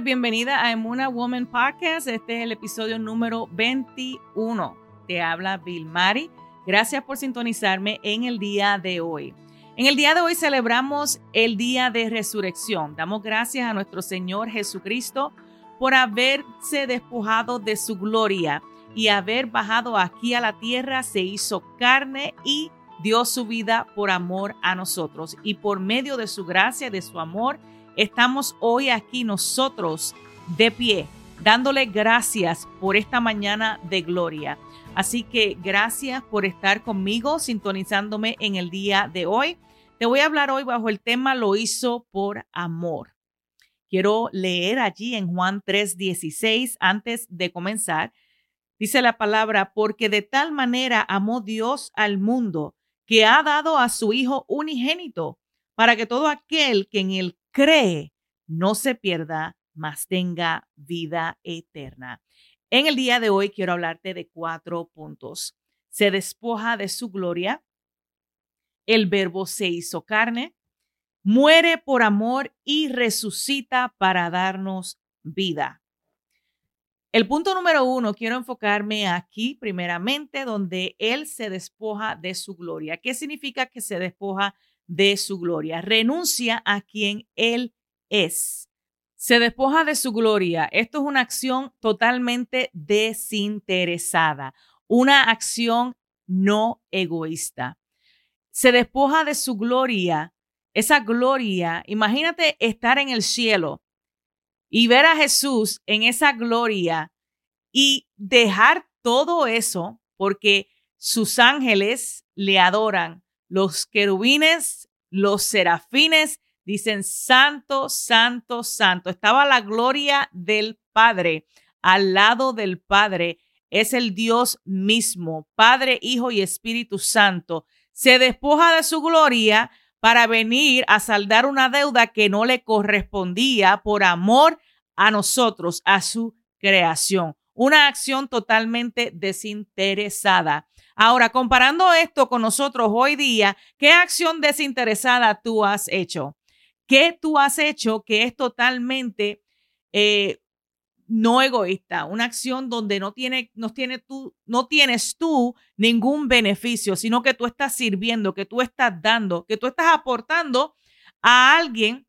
Bienvenida a Emuna Woman Podcast. Este es el episodio número 21. Te habla Bill Mari. Gracias por sintonizarme en el día de hoy. En el día de hoy celebramos el día de resurrección. Damos gracias a nuestro Señor Jesucristo por haberse despojado de su gloria y haber bajado aquí a la tierra, se hizo carne y dio su vida por amor a nosotros. Y por medio de su gracia, de su amor, estamos hoy aquí nosotros de pie, dándole gracias por esta mañana de gloria. Así que gracias por estar conmigo, sintonizándome en el día de hoy. Te voy a hablar hoy bajo el tema Lo hizo por amor. Quiero leer allí en Juan 3:16 antes de comenzar. Dice la palabra, porque de tal manera amó Dios al mundo que ha dado a su Hijo unigénito, para que todo aquel que en él cree no se pierda, mas tenga vida eterna. En el día de hoy quiero hablarte de cuatro puntos. Se despoja de su gloria, el verbo se hizo carne, muere por amor y resucita para darnos vida. El punto número uno, quiero enfocarme aquí primeramente donde Él se despoja de su gloria. ¿Qué significa que se despoja de su gloria? Renuncia a quien Él es. Se despoja de su gloria. Esto es una acción totalmente desinteresada, una acción no egoísta. Se despoja de su gloria. Esa gloria, imagínate estar en el cielo y ver a Jesús en esa gloria y dejar todo eso porque sus ángeles le adoran. Los querubines, los serafines dicen santo, santo, santo. Estaba la gloria del Padre al lado del Padre. Es el Dios mismo, Padre, Hijo y Espíritu Santo. Se despoja de su gloria para venir a saldar una deuda que no le correspondía por amor a nosotros, a su creación. Una acción totalmente desinteresada. Ahora, comparando esto con nosotros hoy día, ¿qué acción desinteresada tú has hecho? ¿Qué tú has hecho que es totalmente eh, no egoísta, una acción donde no, tiene, no, tiene tú, no tienes tú ningún beneficio, sino que tú estás sirviendo, que tú estás dando, que tú estás aportando a alguien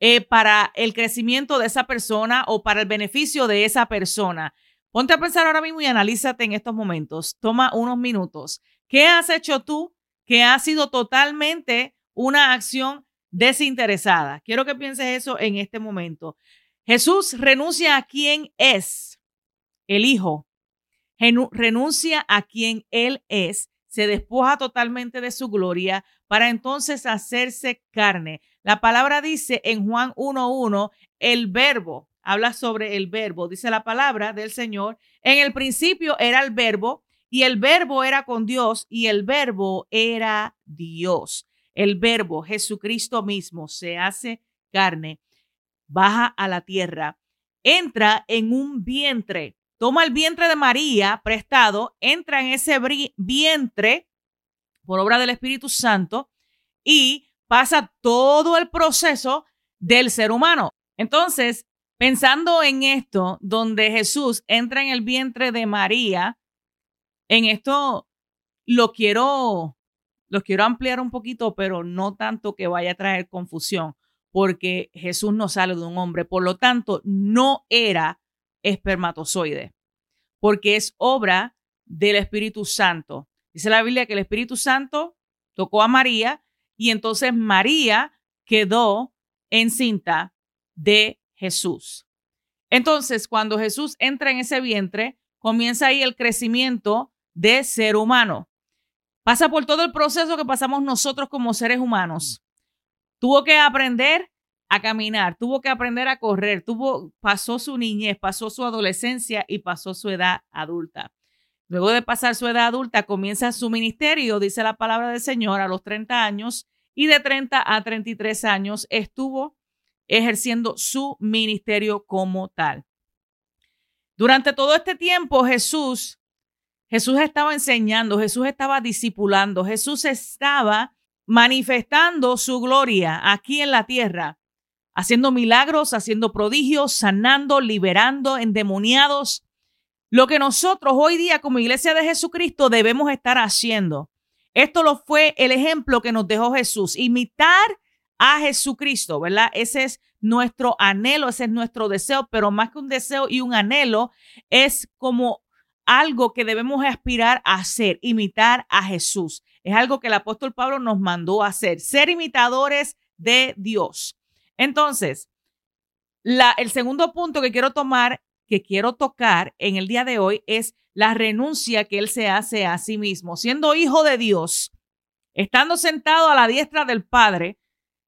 eh, para el crecimiento de esa persona o para el beneficio de esa persona. Ponte a pensar ahora mismo y analízate en estos momentos. Toma unos minutos. ¿Qué has hecho tú que ha sido totalmente una acción desinteresada? Quiero que pienses eso en este momento. Jesús renuncia a quien es el Hijo, renuncia a quien Él es, se despoja totalmente de su gloria para entonces hacerse carne. La palabra dice en Juan 1.1, el verbo, habla sobre el verbo, dice la palabra del Señor, en el principio era el verbo y el verbo era con Dios y el verbo era Dios. El verbo, Jesucristo mismo, se hace carne baja a la tierra, entra en un vientre, toma el vientre de María prestado, entra en ese vientre por obra del Espíritu Santo y pasa todo el proceso del ser humano. Entonces, pensando en esto, donde Jesús entra en el vientre de María, en esto lo quiero, lo quiero ampliar un poquito, pero no tanto que vaya a traer confusión porque Jesús no sale de un hombre. Por lo tanto, no era espermatozoide, porque es obra del Espíritu Santo. Dice la Biblia que el Espíritu Santo tocó a María y entonces María quedó encinta de Jesús. Entonces, cuando Jesús entra en ese vientre, comienza ahí el crecimiento de ser humano. Pasa por todo el proceso que pasamos nosotros como seres humanos. Tuvo que aprender a caminar, tuvo que aprender a correr, tuvo, pasó su niñez, pasó su adolescencia y pasó su edad adulta. Luego de pasar su edad adulta, comienza su ministerio, dice la palabra del Señor, a los 30 años y de 30 a 33 años estuvo ejerciendo su ministerio como tal. Durante todo este tiempo Jesús, Jesús estaba enseñando, Jesús estaba discipulando, Jesús estaba manifestando su gloria aquí en la tierra. Haciendo milagros, haciendo prodigios, sanando, liberando endemoniados. Lo que nosotros hoy día como iglesia de Jesucristo debemos estar haciendo. Esto lo fue el ejemplo que nos dejó Jesús, imitar a Jesucristo, ¿verdad? Ese es nuestro anhelo, ese es nuestro deseo, pero más que un deseo y un anhelo, es como algo que debemos aspirar a hacer, imitar a Jesús. Es algo que el apóstol Pablo nos mandó hacer, ser imitadores de Dios. Entonces, el segundo punto que quiero tomar, que quiero tocar en el día de hoy es la renuncia que él se hace a sí mismo, siendo hijo de Dios, estando sentado a la diestra del Padre,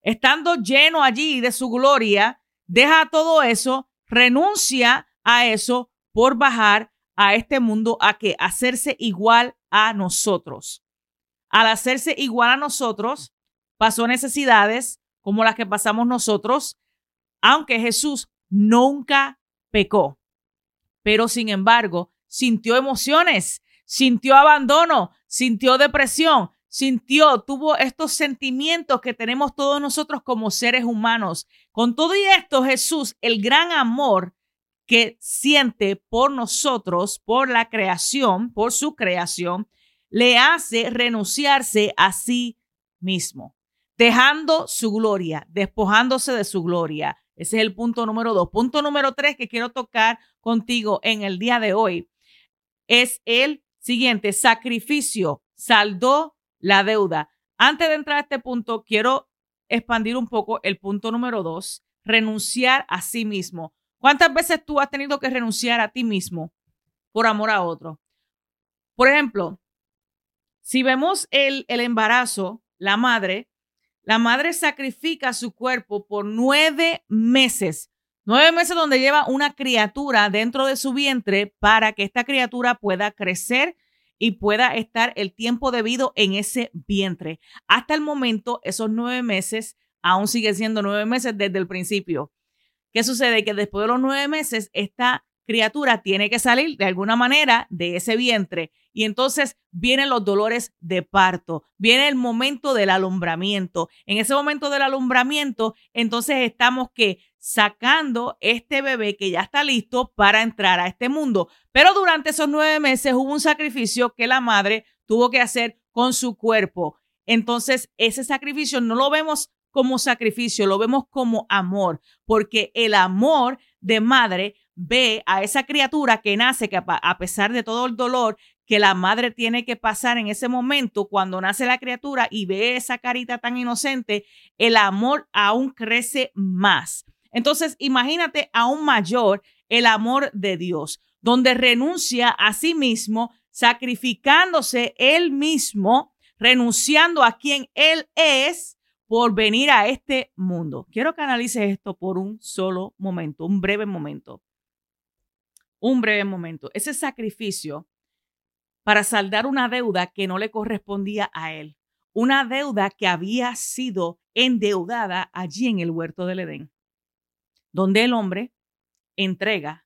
estando lleno allí de su gloria, deja todo eso, renuncia a eso por bajar a este mundo a que hacerse igual a nosotros. Al hacerse igual a nosotros, pasó necesidades como las que pasamos nosotros, aunque Jesús nunca pecó. Pero sin embargo, sintió emociones, sintió abandono, sintió depresión, sintió, tuvo estos sentimientos que tenemos todos nosotros como seres humanos. Con todo y esto, Jesús, el gran amor que siente por nosotros, por la creación, por su creación, le hace renunciarse a sí mismo, dejando su gloria, despojándose de su gloria. Ese es el punto número dos. Punto número tres que quiero tocar contigo en el día de hoy es el siguiente, sacrificio, saldó la deuda. Antes de entrar a este punto, quiero expandir un poco el punto número dos, renunciar a sí mismo. ¿Cuántas veces tú has tenido que renunciar a ti mismo por amor a otro? Por ejemplo, si vemos el, el embarazo, la madre, la madre sacrifica su cuerpo por nueve meses. Nueve meses donde lleva una criatura dentro de su vientre para que esta criatura pueda crecer y pueda estar el tiempo debido en ese vientre. Hasta el momento, esos nueve meses aún sigue siendo nueve meses desde el principio. ¿Qué sucede? Que después de los nueve meses, esta criatura tiene que salir de alguna manera de ese vientre y entonces vienen los dolores de parto, viene el momento del alumbramiento. En ese momento del alumbramiento, entonces estamos que sacando este bebé que ya está listo para entrar a este mundo. Pero durante esos nueve meses hubo un sacrificio que la madre tuvo que hacer con su cuerpo. Entonces, ese sacrificio no lo vemos como sacrificio, lo vemos como amor, porque el amor de madre ve a esa criatura que nace, que a pesar de todo el dolor que la madre tiene que pasar en ese momento, cuando nace la criatura y ve esa carita tan inocente, el amor aún crece más. Entonces, imagínate aún mayor el amor de Dios, donde renuncia a sí mismo, sacrificándose él mismo, renunciando a quien él es por venir a este mundo. Quiero que analices esto por un solo momento, un breve momento. Un breve momento. Ese sacrificio para saldar una deuda que no le correspondía a él. Una deuda que había sido endeudada allí en el huerto del Edén, donde el hombre entrega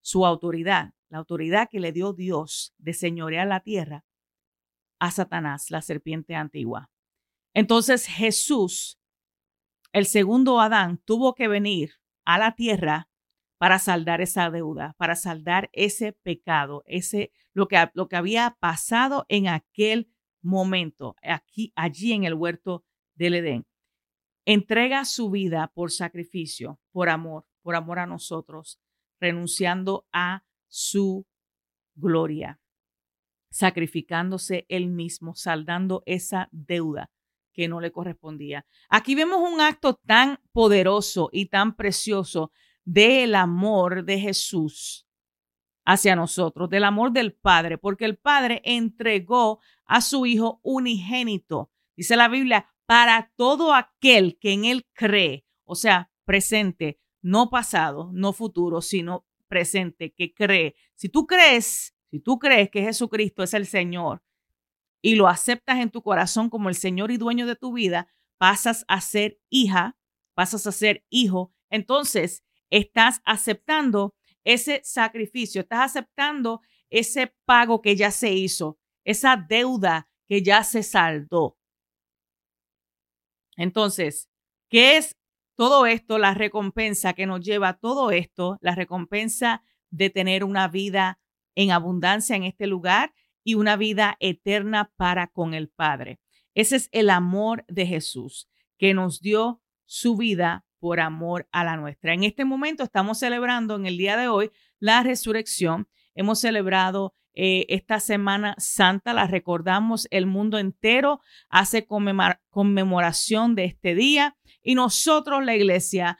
su autoridad, la autoridad que le dio Dios de señorear la tierra, a Satanás, la serpiente antigua. Entonces Jesús, el segundo Adán, tuvo que venir a la tierra para saldar esa deuda, para saldar ese pecado, ese lo que, lo que había pasado en aquel momento, aquí, allí en el huerto del Edén. Entrega su vida por sacrificio, por amor, por amor a nosotros, renunciando a su gloria, sacrificándose él mismo, saldando esa deuda que no le correspondía. Aquí vemos un acto tan poderoso y tan precioso del amor de Jesús hacia nosotros, del amor del Padre, porque el Padre entregó a su Hijo unigénito, dice la Biblia, para todo aquel que en Él cree, o sea, presente, no pasado, no futuro, sino presente, que cree. Si tú crees, si tú crees que Jesucristo es el Señor y lo aceptas en tu corazón como el Señor y dueño de tu vida, pasas a ser hija, pasas a ser hijo. Entonces, estás aceptando ese sacrificio, estás aceptando ese pago que ya se hizo, esa deuda que ya se saldó. Entonces, ¿qué es todo esto, la recompensa que nos lleva a todo esto, la recompensa de tener una vida en abundancia en este lugar y una vida eterna para con el Padre. Ese es el amor de Jesús, que nos dio su vida por amor a la nuestra. En este momento estamos celebrando en el día de hoy la resurrección. Hemos celebrado eh, esta Semana Santa, la recordamos, el mundo entero hace conmemoración de este día y nosotros, la iglesia,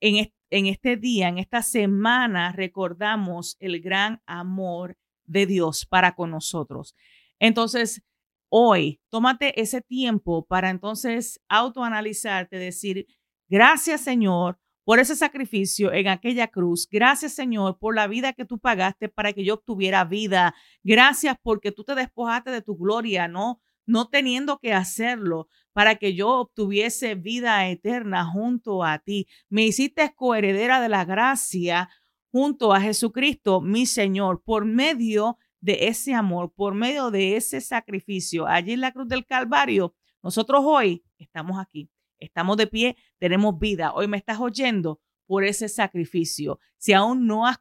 en, en este día, en esta semana, recordamos el gran amor de Dios para con nosotros. Entonces, hoy, tómate ese tiempo para entonces autoanalizarte, decir, gracias Señor por ese sacrificio en aquella cruz. Gracias Señor por la vida que tú pagaste para que yo obtuviera vida. Gracias porque tú te despojaste de tu gloria, ¿no? No teniendo que hacerlo para que yo obtuviese vida eterna junto a ti. Me hiciste coheredera de la gracia junto a Jesucristo, mi Señor, por medio de ese amor, por medio de ese sacrificio allí en la cruz del Calvario. Nosotros hoy estamos aquí, estamos de pie, tenemos vida. Hoy me estás oyendo por ese sacrificio. Si aún no has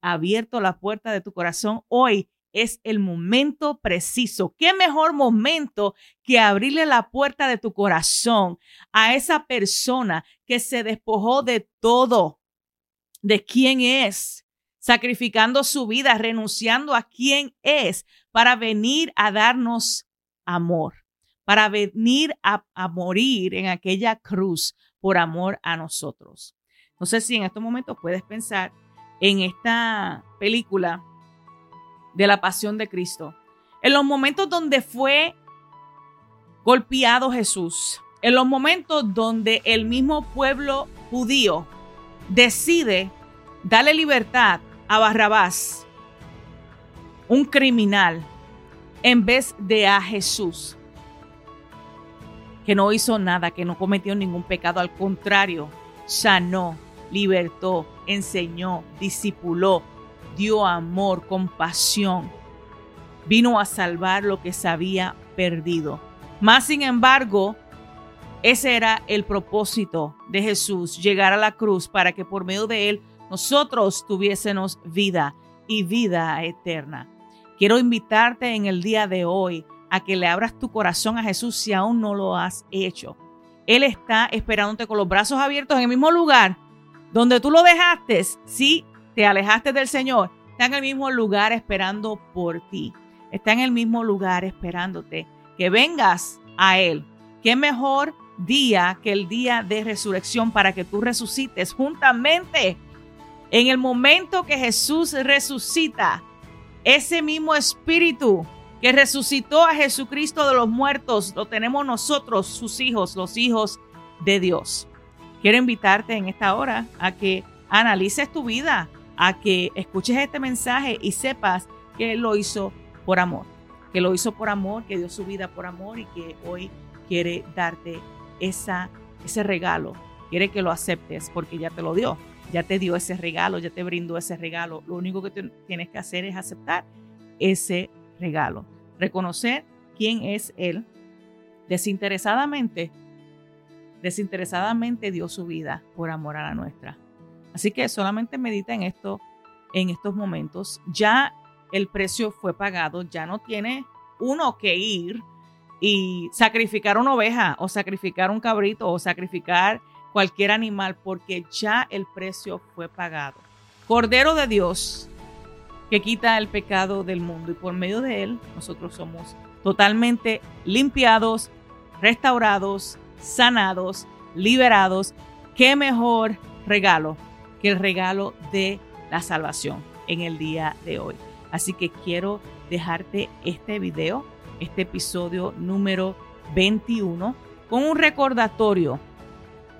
abierto la puerta de tu corazón, hoy es el momento preciso. ¿Qué mejor momento que abrirle la puerta de tu corazón a esa persona que se despojó de todo, de quién es, sacrificando su vida, renunciando a quién es para venir a darnos amor, para venir a, morir en aquella cruz por amor a nosotros? No sé si en estos momentos puedes pensar en esta película de la pasión de Cristo. En los momentos donde fue golpeado Jesús, en los momentos donde el mismo pueblo judío decide darle libertad a Barrabás, un criminal, en vez de a Jesús, que no hizo nada, que no cometió ningún pecado, al contrario, sanó, libertó, enseñó, discipuló, dio amor, compasión. Vino a salvar lo que se había perdido. Más sin embargo, ese era el propósito de Jesús, llegar a la cruz para que por medio de él nosotros tuviésemos vida y vida eterna. Quiero invitarte en el día de hoy a que le abras tu corazón a Jesús si aún no lo has hecho. Él está esperándote con los brazos abiertos en el mismo lugar donde tú lo dejaste. Sí, te alejaste del Señor, está en el mismo lugar esperando por ti. Está en el mismo lugar esperándote que vengas a Él. ¿Qué mejor día que el día de resurrección para que tú resucites juntamente? En el momento que Jesús resucita, ese mismo espíritu que resucitó a Jesucristo de los muertos, lo tenemos nosotros, sus hijos, los hijos de Dios. Quiero invitarte en esta hora a que analices tu vida, a que escuches este mensaje y sepas que Él lo hizo por amor, que lo hizo por amor, que dio su vida por amor y que hoy quiere darte esa, ese regalo. Quiere que lo aceptes porque ya te lo dio, ya te dio ese regalo, ya te brindó ese regalo. Lo único que tienes que hacer es aceptar ese regalo, reconocer quién es Él desinteresadamente. Desinteresadamente dio su vida por amor a la nuestra. Así que solamente medita en esto en estos momentos. Ya el precio fue pagado, ya no tiene uno que ir y sacrificar una oveja o sacrificar un cabrito o sacrificar cualquier animal porque ya el precio fue pagado. Cordero de Dios que quita el pecado del mundo y por medio de él nosotros somos totalmente limpiados, restaurados, sanados, liberados. ¿Qué mejor regalo que el regalo de la salvación en el día de hoy. Así que quiero dejarte este video, este episodio número 21, con un recordatorio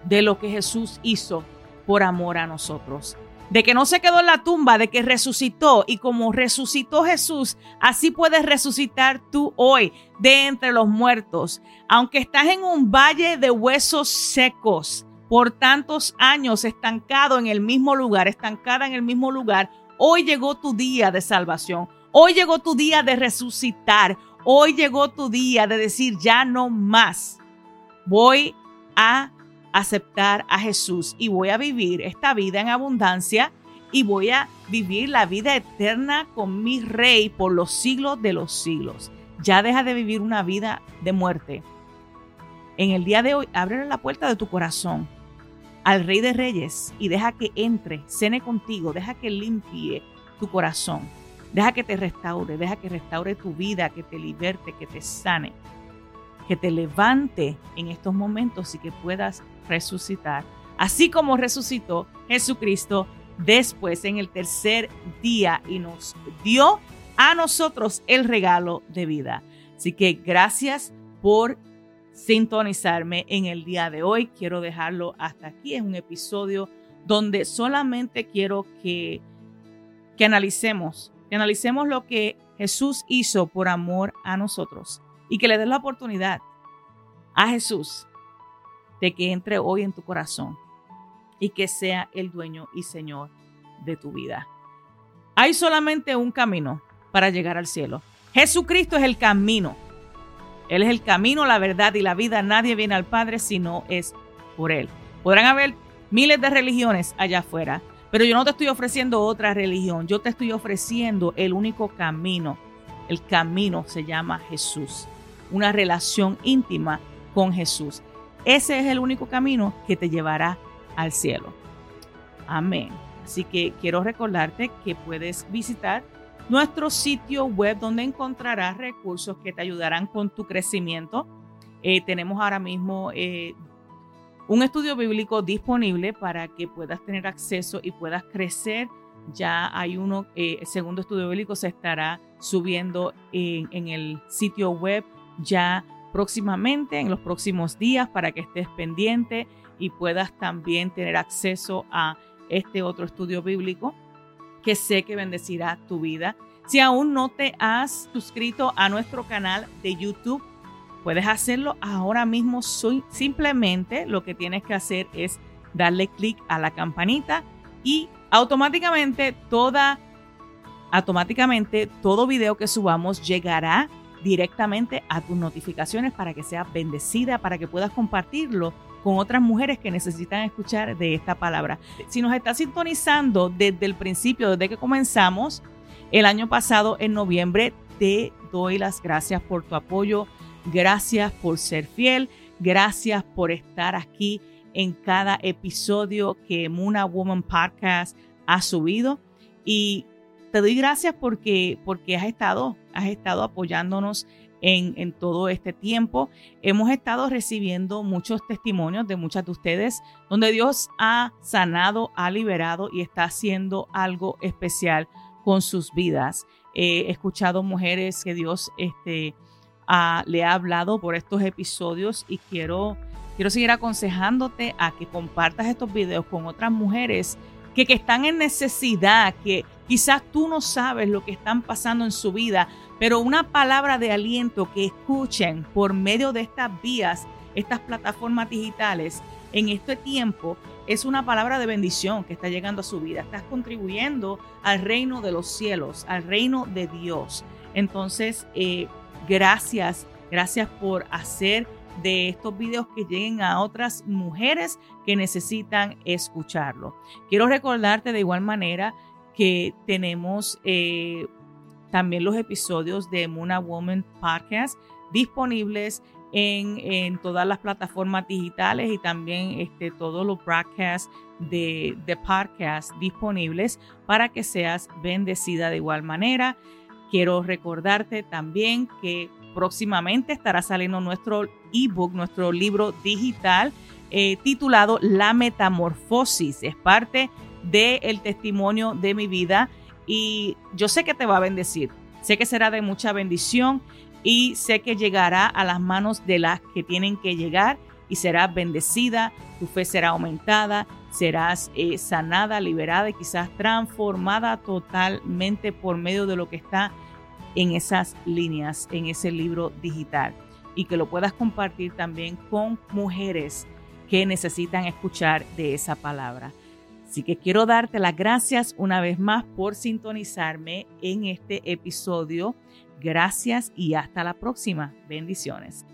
de lo que Jesús hizo por amor a nosotros. De que no se quedó en la tumba, de que resucitó y como resucitó Jesús, así puedes resucitar tú hoy de entre los muertos. Aunque estás en un valle de huesos secos, por tantos años estancado en el mismo lugar, estancada en el mismo lugar, hoy llegó tu día de salvación. Hoy llegó tu día de resucitar. Hoy llegó tu día de decir ya no más. Voy a aceptar a Jesús y voy a vivir esta vida en abundancia y voy a vivir la vida eterna con mi rey por los siglos de los siglos. Ya deja de vivir una vida de muerte. En el día de hoy, abre la puerta de tu corazón al Rey de Reyes y deja que entre, cene contigo, deja que limpie tu corazón, deja que te restaure, deja que restaure tu vida, que te liberte, que te sane, que te levante en estos momentos y que puedas resucitar, así como resucitó Jesucristo después en el tercer día y nos dio a nosotros el regalo de vida. Así que gracias por sintonizarme en el día de hoy. Quiero dejarlo hasta aquí. Es un episodio donde solamente quiero que, que analicemos, que analicemos lo que Jesús hizo por amor a nosotros y que le des la oportunidad a Jesús de que entre hoy en tu corazón y que sea el dueño y señor de tu vida. Hay solamente un camino para llegar al cielo. Jesucristo es el camino. Él es el camino, la verdad y la vida. Nadie viene al Padre si no es por Él. Podrán haber miles de religiones allá afuera, pero yo no te estoy ofreciendo otra religión. Yo te estoy ofreciendo el único camino. El camino se llama Jesús. Una relación íntima con Jesús. Ese es el único camino que te llevará al cielo. Amén. Así que quiero recordarte que puedes visitar nuestro sitio web donde encontrarás recursos que te ayudarán con tu crecimiento. Eh, tenemos ahora mismo eh, un estudio bíblico disponible para que puedas tener acceso y puedas crecer. Ya hay uno, eh, el segundo estudio bíblico se estará subiendo en, en el sitio web ya próximamente, en los próximos días, para que estés pendiente y puedas también tener acceso a este otro estudio bíblico que sé que bendecirá tu vida. Si aún no te has suscrito a nuestro canal de YouTube, puedes hacerlo ahora mismo. Simplemente lo que tienes que hacer es darle clic a la campanita y automáticamente toda automáticamente todo video que subamos llegará directamente a tus notificaciones para que seas bendecida, para que puedas compartirlo con otras mujeres que necesitan escuchar de esta palabra. Si nos estás sintonizando desde el principio, desde que comenzamos el año pasado, en noviembre, te doy las gracias por tu apoyo, gracias por ser fiel, gracias por estar aquí en cada episodio que Muna Woman Podcast ha subido. Y te doy gracias porque, porque has estado, has estado apoyándonos en, todo este tiempo. Hemos estado recibiendo muchos testimonios de muchas de ustedes donde Dios ha sanado, ha liberado y está haciendo algo especial con sus vidas. he escuchado mujeres que Dios este, le ha hablado por estos episodios y quiero, quiero seguir aconsejándote a que compartas estos videos con otras mujeres que, que están en necesidad, que quizás tú no sabes lo que están pasando en su vida, pero una palabra de aliento que escuchen por medio de estas vías, estas plataformas digitales, en este tiempo es una palabra de bendición que está llegando a su vida. Estás contribuyendo al reino de los cielos, al reino de Dios. Entonces, eh, gracias, gracias por hacer de estos videos que lleguen a otras mujeres que necesitan escucharlo. Quiero recordarte de igual manera que tenemos eh, también los episodios de Muna Woman Podcast disponibles en, todas las plataformas digitales y también este, todos los broadcasts de, de podcast disponibles para que seas bendecida de igual manera. Quiero recordarte también que próximamente estará saliendo nuestro ebook, nuestro libro digital eh, titulado La Metamorfosis. Es parte del testimonio de mi vida y yo sé que te va a bendecir. Sé que será de mucha bendición y sé que llegará a las manos de las que tienen que llegar y serás bendecida, tu fe será aumentada, serás eh, sanada, liberada y quizás transformada totalmente por medio de lo que está en esas líneas, en ese libro digital y que lo puedas compartir también con mujeres que necesitan escuchar de esa palabra. Así que quiero darte las gracias una vez más por sintonizarme en este episodio. Gracias y hasta la próxima. Bendiciones.